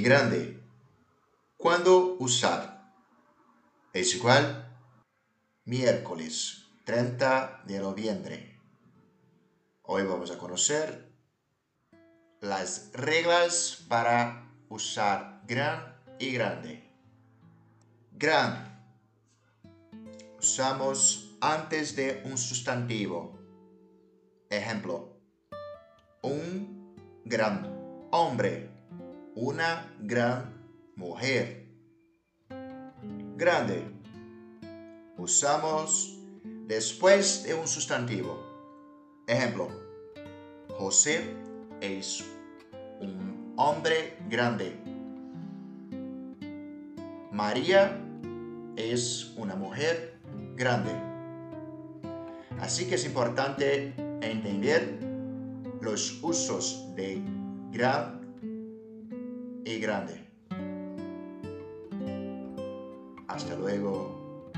grande. ¿Cuándo usar? Es igual miércoles 30 de noviembre. Hoy vamos a conocer las reglas para usar gran y grande. Gran. Usamos antes de un sustantivo. Ejemplo. Un gran hombre. Una gran mujer. Grande. Usamos después de un sustantivo. Ejemplo. José es un hombre grande. María es una mujer grande. Así que es importante entender los usos de gran y grande. Hasta luego.